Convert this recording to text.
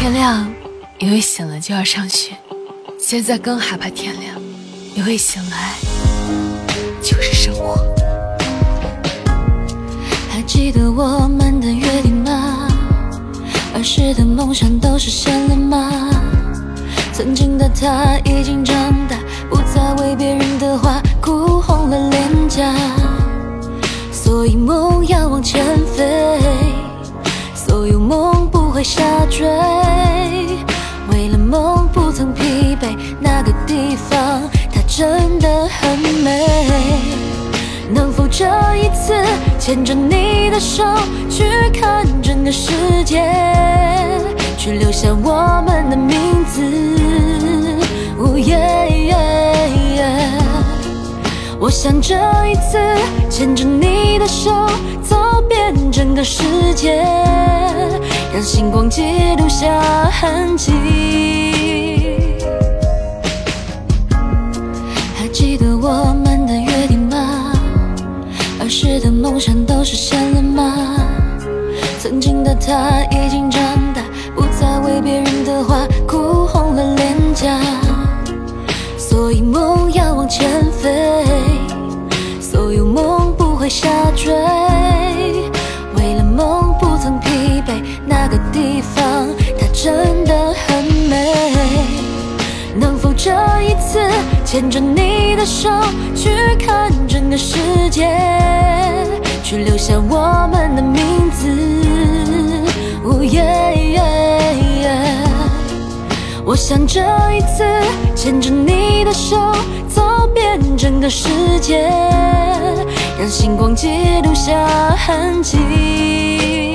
天亮，因为醒了就要上学，现在更害怕天亮，因为醒来就是生活。还记得我们的约定吗？儿时的梦想都实现了吗？曾经的他已经长大，不再为别人的话哭红了这一次牵着你的手去看整个世界，去留下我们的名字？哦耶耶耶！我想这一次牵着你的手走遍整个世界，让星光记录下时的梦想都实现了吗？曾经的他已经长大，不再为别人的话哭红了脸颊，所以梦要往前飞，所有梦不会下坠。为了梦不曾疲惫，那个地方它真的很美。能否这一次牵着你的手去看整个世界，留下我们的名字？哦耶！我想这一次牵着你的手走遍整个世界，让星光记录下痕迹。